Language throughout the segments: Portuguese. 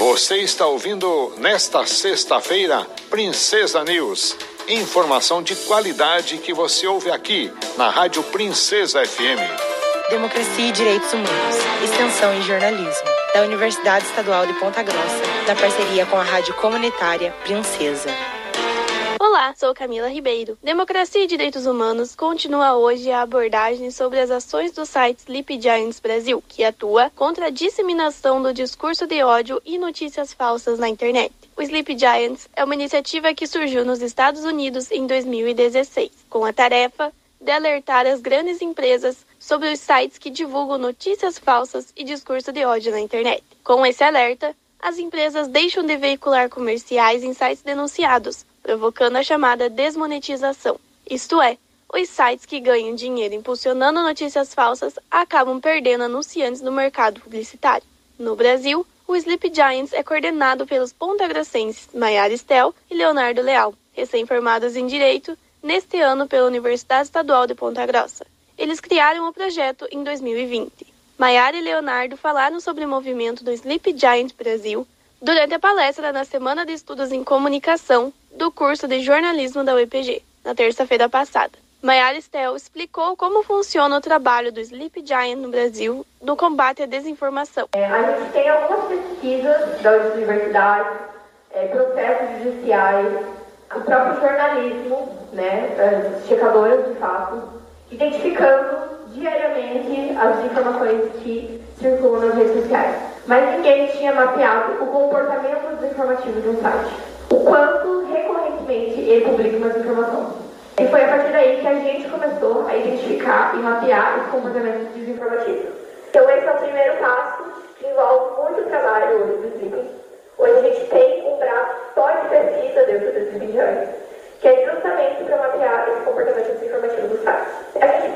Você está ouvindo nesta sexta-feira Princesa News. Informação de qualidade que você ouve aqui na Rádio Princesa FM. Democracia e Direitos Humanos, Extensão e Jornalismo, da Universidade Estadual de Ponta Grossa, na parceria com a Rádio Comunitária Princesa. Olá, sou Camila Ribeiro. Democracia e Direitos Humanos continua hoje a abordagem sobre as ações do site Sleep Giants Brasil, que atua contra a disseminação do discurso de ódio e notícias falsas na internet. O Sleep Giants é uma iniciativa que surgiu nos Estados Unidos em 2016, com a tarefa de alertar as grandes empresas sobre os sites que divulgam notícias falsas e discurso de ódio na internet. Com esse alerta, as empresas deixam de veicular comerciais em sites denunciados, provocando a chamada desmonetização. Isto é, os sites que ganham dinheiro impulsionando notícias falsas acabam perdendo anunciantes no mercado publicitário. No Brasil, o Sleep Giants é coordenado pelos pontagrossenses Maiara Estel e Leonardo Leal, recém-formados em Direito, neste ano pela Universidade Estadual de Ponta Grossa. Eles criaram o projeto em 2020. Maiara e Leonardo falaram sobre o movimento do Sleep Giant Brasil durante a palestra na Semana de Estudos em Comunicação do curso de jornalismo da UEPG, na terça-feira passada. Maiara Stel explicou como funciona o trabalho do Sleep Giant no Brasil no combate à desinformação. É, a gente tem algumas pesquisas das universidades, é, processos judiciais, o próprio jornalismo, né, as checadoras de fato, identificando diariamente as informações que circulam nas redes sociais. Mas ninguém tinha mapeado o comportamento desinformativo de um site. O quanto recorrentemente ele publica umas informações. E foi a partir daí que a gente começou a identificar e mapear os comportamentos desinformativos. Então esse é o primeiro passo que envolve muito trabalho hoje do Sleeping. Hoje a gente tem um braço só de pesquisa dentro do Sleeping que é justamente para mapear esse comportamento desinformativo partir daí a gente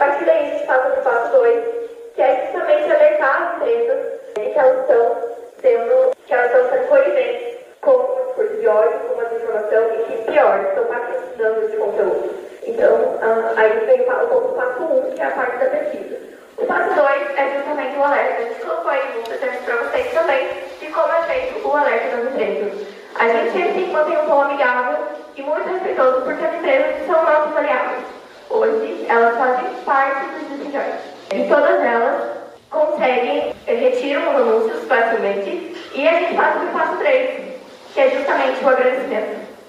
uh, aí vem o ponto passo 1, um, que é a parte da pesquisa. O passo 2 é justamente o alerta. A gente colocou aí muitas vezes para vocês também de como é feito o alerta das empresas. A gente sempre manter um tom amigável e muito respeitoso, porque as empresas são nossos aliados. Hoje, elas fazem parte dos decisões. E todas elas conseguem, retiram os anúncios facilmente, e a gente passa para o passo 3, que é justamente o agradecimento.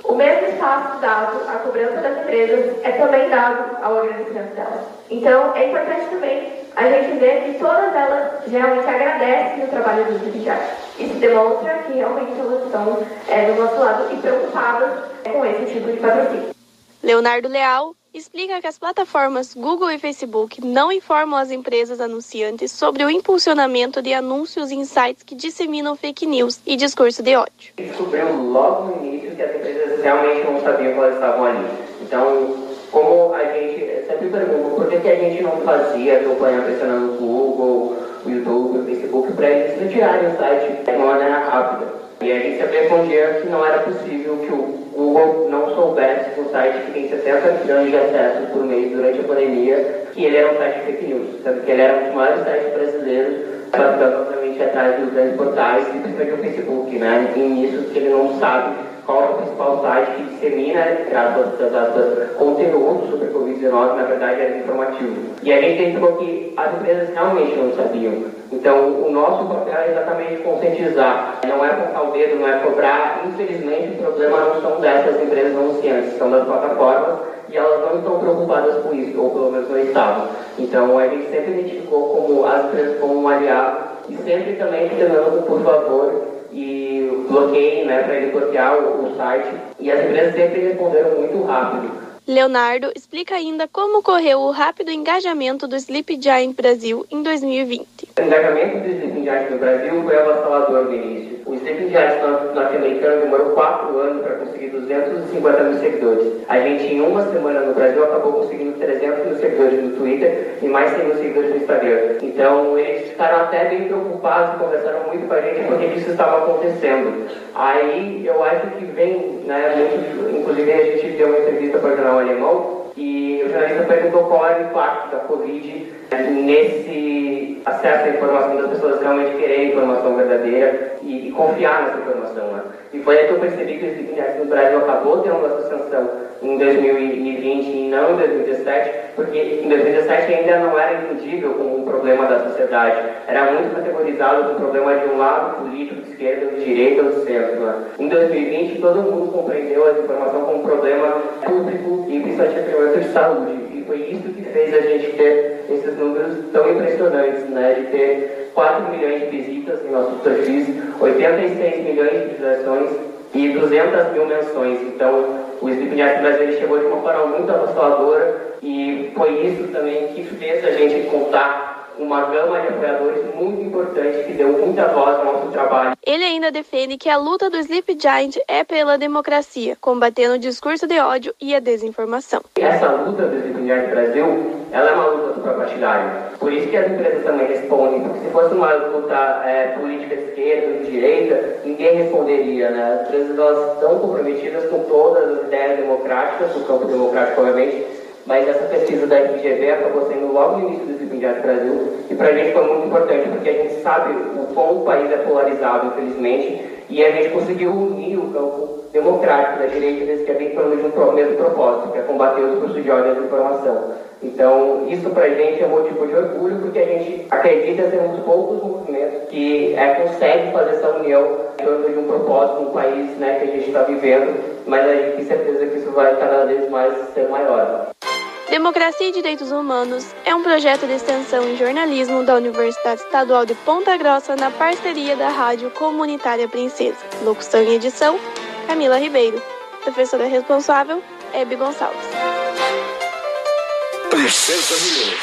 O mesmo espaço dado à cobrança das empresas é também dado ao agradecimento delas. Então, é importante também a gente ver que todas elas geralmente agradecem o trabalho dos dirigentes. Isso demonstra que realmente elas estão é, do nosso lado e preocupadas com esse tipo de patrocínio. Leonardo Leal explica que as plataformas Google e Facebook não informam as empresas anunciantes sobre o impulsionamento de anúncios em sites que disseminam fake news e discurso de ódio. Descobriu logo no início que as empresas realmente não sabiam que elas estavam ali. Então, como a gente sempre pergunta, por que, que a gente não fazia campanha pressionando o Google, o YouTube, o Facebook, para eles retirarem o site de uma maneira rápida? E a gente sempre respondia que não era possível que o Google não soubesse que um site que tem 60 milhões de acessos por mês durante a pandemia, que ele era um site fake news, sendo que ele era um dos maiores sites brasileiros, batendo obviamente atrás dos grandes portais, e principalmente o Facebook, né? E nisso que ele não sabe qual é o principal site que dissemina, aspas, aspas, conteúdo sobre Covid-19, na verdade era informativo. E a gente identificou que as empresas realmente não sabiam. Então, o nosso papel é exatamente conscientizar. Não é apontar o dedo, não é cobrar. Infelizmente, o problema não são dessas empresas anunciantes, são das plataformas e elas não estão preocupadas com isso, ou pelo menos não estavam. Então, a gente sempre identificou como as empresas como um aliado e sempre também pedindo, por favor, e bloqueiem né, para ele bloquear o, o site. E as empresas sempre responderam muito rápido. Leonardo explica ainda como ocorreu o rápido engajamento do Sleep Giant Brasil em 2020. O engajamento do Sleep Giant no Brasil foi avassalador no início. O Sleep Giant norte-americano demorou quatro anos para conseguir 250 mil seguidores. A gente, em uma semana no Brasil, acabou conseguindo 300 mil seguidores no Twitter e mais 100 mil seguidores no Instagram. Então, eles ficaram até bem preocupados e conversaram muito com a gente porque isso estava acontecendo. Aí, eu acho que vem, né, muito, inclusive a gente deu uma entrevista para o jornal alemão e o jornalista perguntou qual era o impacto da Covid nesse acesso à informação das pessoas realmente quererem informação verdadeira e, e confiar nessa informação. Né? E foi aí que eu percebi que o Sleep no Brasil acabou tendo uma suspensão em 2020 e não em 2017, porque em 2017 ainda não era entendível como um problema da sociedade. Era muito categorizado como problema de um lado político, de esquerda, de direita ou de centro. Né? Em 2020, todo mundo compreendeu essa informação como um problema público e principalmente de saúde. E foi isso que fez a gente ter esses números tão impressionantes, né? de ter 4 milhões de visitas em nossos perfis, 86 milhões de visualizações e 200 mil menções. Então, o Sleep Art Brasil chegou de uma forma muito avassaladora e foi isso também que fez a gente contar uma gama de apoiadores muito importante que deu muita voz ao nosso trabalho. Ele ainda defende que a luta do Sleep Giant é pela democracia, combatendo o discurso de ódio e a desinformação. Essa luta do Sleep Giant Brasil, ela é uma luta superpartidária. Por isso que as empresas também respondem, porque se fosse uma luta é, política de esquerda ou de direita, ninguém responderia, né? As empresas elas estão comprometidas com todas as ideias democráticas, no campo democrático, obviamente, mas essa pesquisa da FGV acabou sendo logo no início do Zimbindiato Brasil e para a gente foi muito importante porque a gente sabe o quão o país é polarizado, infelizmente, e a gente conseguiu unir o campo democrático da direita e da esquerda em torno de um mesmo propósito, que é combater o discurso de ódio e desinformação. Então, isso para a gente é motivo de orgulho porque a gente acredita ser um dos poucos movimentos que é, consegue fazer essa união em torno de um propósito, um país né, que a gente está vivendo, mas a gente tem certeza que isso vai cada vez mais ser maior. Democracia e Direitos Humanos é um projeto de extensão em jornalismo da Universidade Estadual de Ponta Grossa na parceria da Rádio Comunitária Princesa. Locução e edição, Camila Ribeiro. Professora responsável, Hebe Gonçalves. Princesa News.